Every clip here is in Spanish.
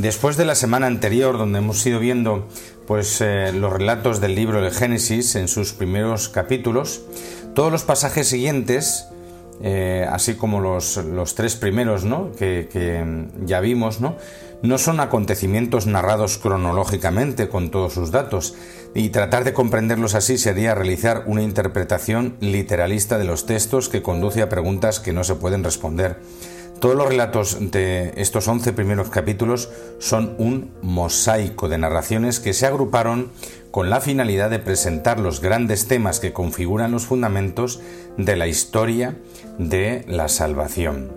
Después de la semana anterior, donde hemos ido viendo pues, eh, los relatos del libro de Génesis en sus primeros capítulos, todos los pasajes siguientes, eh, así como los, tres primeros ¿no? que, que, ya vimos, ¿no? no son acontecimientos narrados cronológicamente con todos sus datos, y tratar de comprenderlos así sería realizar una interpretación literalista de los textos que conduce a preguntas que no se pueden responder. Todos los relatos de estos 11 primeros capítulos son un mosaico de narraciones que se agruparon con la finalidad de presentar los grandes temas que configuran los fundamentos de la historia de la salvación.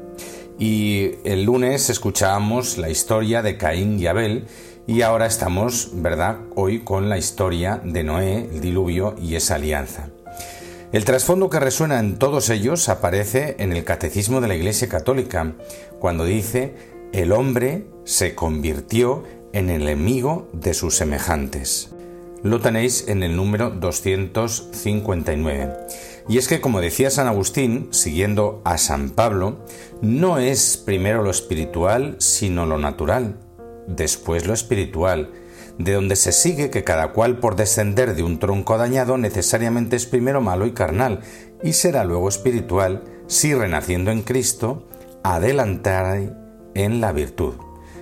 Y el lunes escuchábamos la historia de Caín y Abel y ahora estamos, ¿verdad?, hoy con la historia de Noé, el diluvio y esa alianza. El trasfondo que resuena en todos ellos aparece en el Catecismo de la Iglesia Católica, cuando dice, el hombre se convirtió en el enemigo de sus semejantes. Lo tenéis en el número 259. Y es que, como decía San Agustín, siguiendo a San Pablo, no es primero lo espiritual, sino lo natural, después lo espiritual, de donde se sigue que cada cual por descender de un tronco dañado necesariamente es primero malo y carnal, y será luego espiritual si renaciendo en Cristo adelantar en la virtud.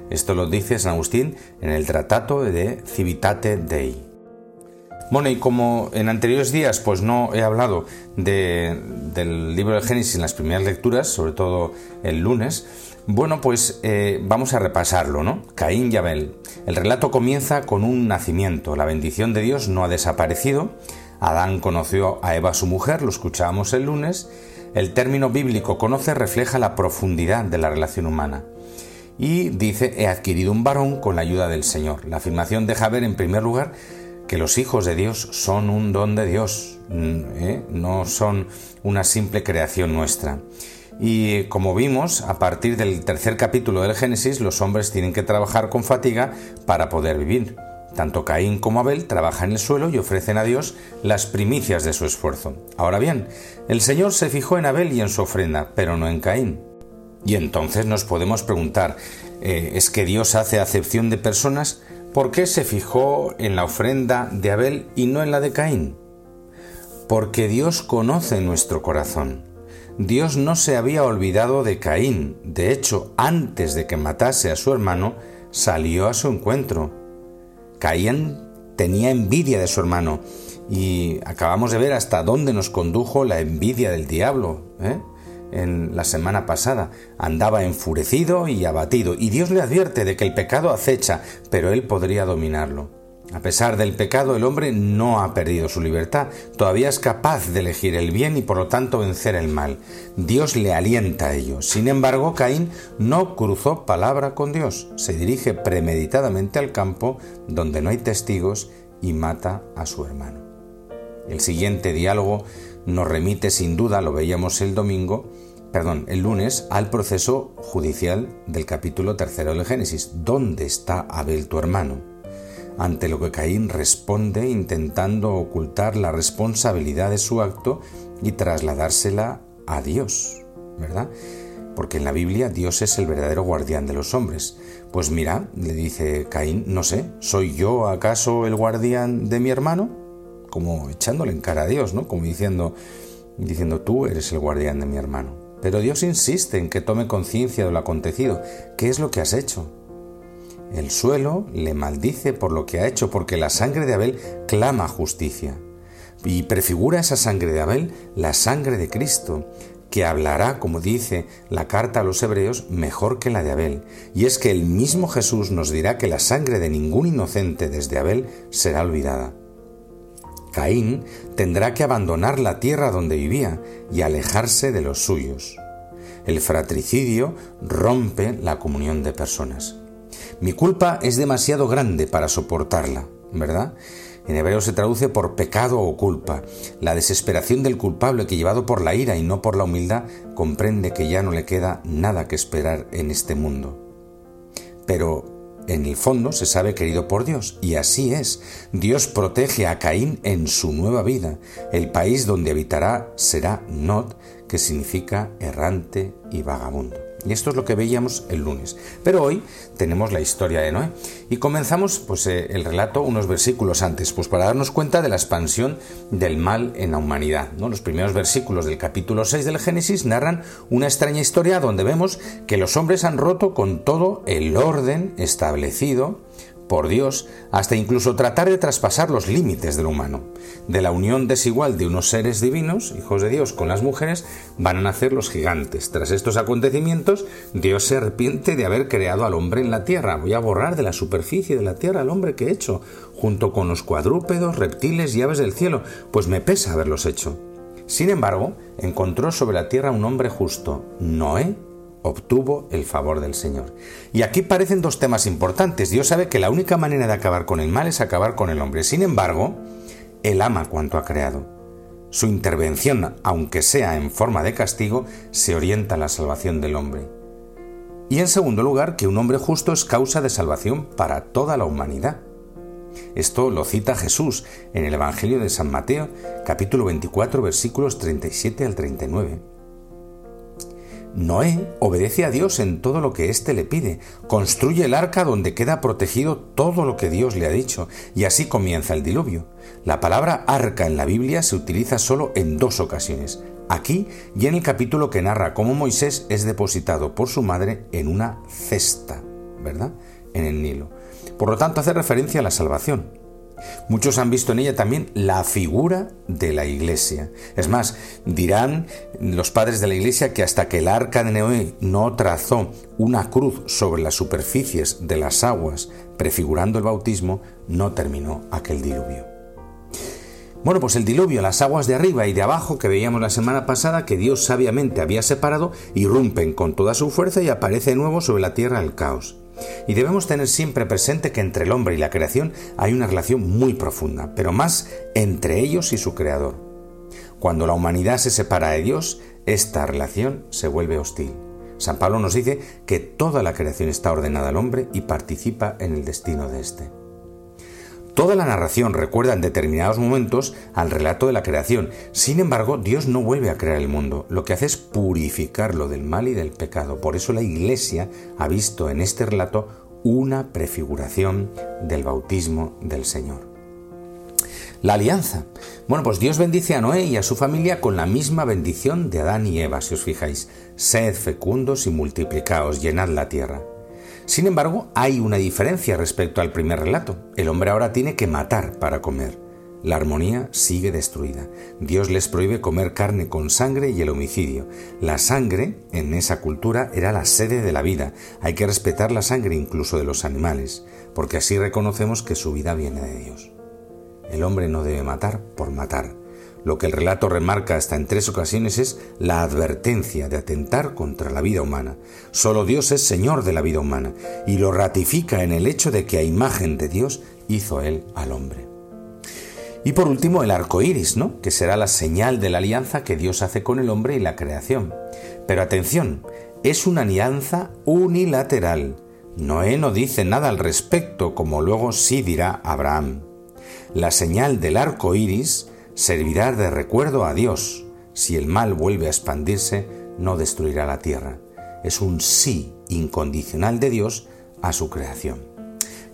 Esto lo dice San Agustín en el Tratato de Civitate Dei. Bueno, y como en anteriores días pues no he hablado del libro de Génesis en las primeras lecturas, sobre todo el lunes, bueno, pues eh, vamos a repasarlo, ¿no? Caín y Abel. El relato comienza con un nacimiento. La bendición de Dios no ha desaparecido. Adán conoció a Eva su mujer, lo escuchábamos el lunes. El término bíblico conoce refleja la profundidad de la relación humana. Y dice, he adquirido un varón con la ayuda del Señor. La afirmación deja ver, en primer lugar, que los hijos de Dios son un don de Dios, mm, ¿eh? no son una simple creación nuestra. Y como vimos, a partir del tercer capítulo del Génesis, los hombres tienen que trabajar con fatiga para poder vivir. Tanto Caín como Abel trabajan en el suelo y ofrecen a Dios las primicias de su esfuerzo. Ahora bien, el Señor se fijó en Abel y en su ofrenda, pero no en Caín. Y entonces nos podemos preguntar, eh, ¿es que Dios hace acepción de personas? ¿Por qué se fijó en la ofrenda de Abel y no en la de Caín? Porque Dios conoce nuestro corazón. Dios no se había olvidado de Caín. De hecho, antes de que matase a su hermano, salió a su encuentro. Caín tenía envidia de su hermano y acabamos de ver hasta dónde nos condujo la envidia del diablo. ¿eh? En la semana pasada andaba enfurecido y abatido y Dios le advierte de que el pecado acecha, pero él podría dominarlo. A pesar del pecado, el hombre no ha perdido su libertad, todavía es capaz de elegir el bien y por lo tanto vencer el mal. Dios le alienta a ello. Sin embargo, Caín no cruzó palabra con Dios, se dirige premeditadamente al campo donde no hay testigos y mata a su hermano. El siguiente diálogo nos remite sin duda, lo veíamos el domingo, perdón, el lunes, al proceso judicial del capítulo tercero del Génesis. ¿Dónde está Abel tu hermano? Ante lo que Caín responde intentando ocultar la responsabilidad de su acto y trasladársela a Dios, ¿verdad? Porque en la Biblia Dios es el verdadero guardián de los hombres. Pues mira, le dice Caín, no sé, ¿soy yo acaso el guardián de mi hermano? Como echándole en cara a Dios, ¿no? Como diciendo, diciendo tú eres el guardián de mi hermano. Pero Dios insiste en que tome conciencia de lo acontecido. ¿Qué es lo que has hecho? El suelo le maldice por lo que ha hecho, porque la sangre de Abel clama justicia. Y prefigura esa sangre de Abel la sangre de Cristo, que hablará, como dice la carta a los hebreos, mejor que la de Abel. Y es que el mismo Jesús nos dirá que la sangre de ningún inocente desde Abel será olvidada. Caín tendrá que abandonar la tierra donde vivía y alejarse de los suyos. El fratricidio rompe la comunión de personas. Mi culpa es demasiado grande para soportarla, ¿verdad? En hebreo se traduce por pecado o culpa. La desesperación del culpable que llevado por la ira y no por la humildad comprende que ya no le queda nada que esperar en este mundo. Pero en el fondo se sabe querido por Dios, y así es. Dios protege a Caín en su nueva vida. El país donde habitará será Nod, que significa errante y vagabundo. Y esto es lo que veíamos el lunes. Pero hoy tenemos la historia de Noé. Y comenzamos pues, eh, el relato unos versículos antes, pues para darnos cuenta de la expansión del mal en la humanidad. Los primeros versículos del capítulo 6 del Génesis narran una extraña historia donde vemos que los hombres han roto con todo el orden establecido por Dios hasta incluso tratar de traspasar los límites de lo humano. De la unión desigual de unos seres divinos, hijos de Dios, con las mujeres, van a nacer los gigantes. Tras estos acontecimientos, Dios se arrepiente de haber creado al hombre en la tierra. Voy a borrar de la superficie de la tierra al hombre que he hecho, junto con los cuadrúpedos, reptiles y aves del cielo, pues me pesa haberlos hecho. Sin embargo, encontró sobre la tierra un hombre justo, Noé, obtuvo el favor del Señor. Y aquí parecen dos temas importantes. Dios sabe que la única manera de acabar con el mal es acabar con el hombre. Sin embargo, Él ama cuanto ha creado. Su intervención, aunque sea en forma de castigo, se orienta a la salvación del hombre. Y en segundo lugar, que un hombre justo es causa de salvación para toda la humanidad. Esto lo cita Jesús en el Evangelio de San Mateo, capítulo 24, versículos 37 al 39. Noé obedece a Dios en todo lo que éste le pide, construye el arca donde queda protegido todo lo que Dios le ha dicho, y así comienza el diluvio. La palabra arca en la Biblia se utiliza solo en dos ocasiones, aquí y en el capítulo que narra cómo Moisés es depositado por su madre en una cesta, ¿verdad? En el Nilo. Por lo tanto, hace referencia a la salvación. Muchos han visto en ella también la figura de la iglesia. Es más, dirán los padres de la iglesia que hasta que el arca de Noé no trazó una cruz sobre las superficies de las aguas, prefigurando el bautismo, no terminó aquel diluvio. Bueno, pues el diluvio, las aguas de arriba y de abajo que veíamos la semana pasada que Dios sabiamente había separado, irrumpen con toda su fuerza y aparece de nuevo sobre la tierra el caos. Y debemos tener siempre presente que entre el hombre y la creación hay una relación muy profunda, pero más entre ellos y su creador. Cuando la humanidad se separa de Dios, esta relación se vuelve hostil. San Pablo nos dice que toda la creación está ordenada al hombre y participa en el destino de éste. Toda la narración recuerda en determinados momentos al relato de la creación. Sin embargo, Dios no vuelve a crear el mundo. Lo que hace es purificarlo del mal y del pecado. Por eso la Iglesia ha visto en este relato una prefiguración del bautismo del Señor. La alianza. Bueno, pues Dios bendice a Noé y a su familia con la misma bendición de Adán y Eva, si os fijáis. Sed fecundos y multiplicaos, llenad la tierra. Sin embargo, hay una diferencia respecto al primer relato. El hombre ahora tiene que matar para comer. La armonía sigue destruida. Dios les prohíbe comer carne con sangre y el homicidio. La sangre, en esa cultura, era la sede de la vida. Hay que respetar la sangre incluso de los animales, porque así reconocemos que su vida viene de Dios. El hombre no debe matar por matar. Lo que el relato remarca hasta en tres ocasiones es la advertencia de atentar contra la vida humana. Solo Dios es Señor de la vida humana y lo ratifica en el hecho de que a imagen de Dios hizo Él al hombre. Y por último, el arco iris, ¿no? Que será la señal de la alianza que Dios hace con el hombre y la creación. Pero atención, es una alianza unilateral. Noé no dice nada al respecto, como luego sí dirá Abraham. La señal del arco iris servirá de recuerdo a Dios. Si el mal vuelve a expandirse, no destruirá la tierra. Es un sí incondicional de Dios a su creación.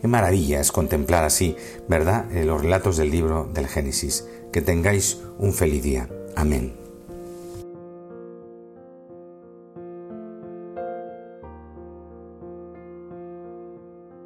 Qué maravilla es contemplar así, ¿verdad?, los relatos del libro del Génesis. Que tengáis un feliz día. Amén.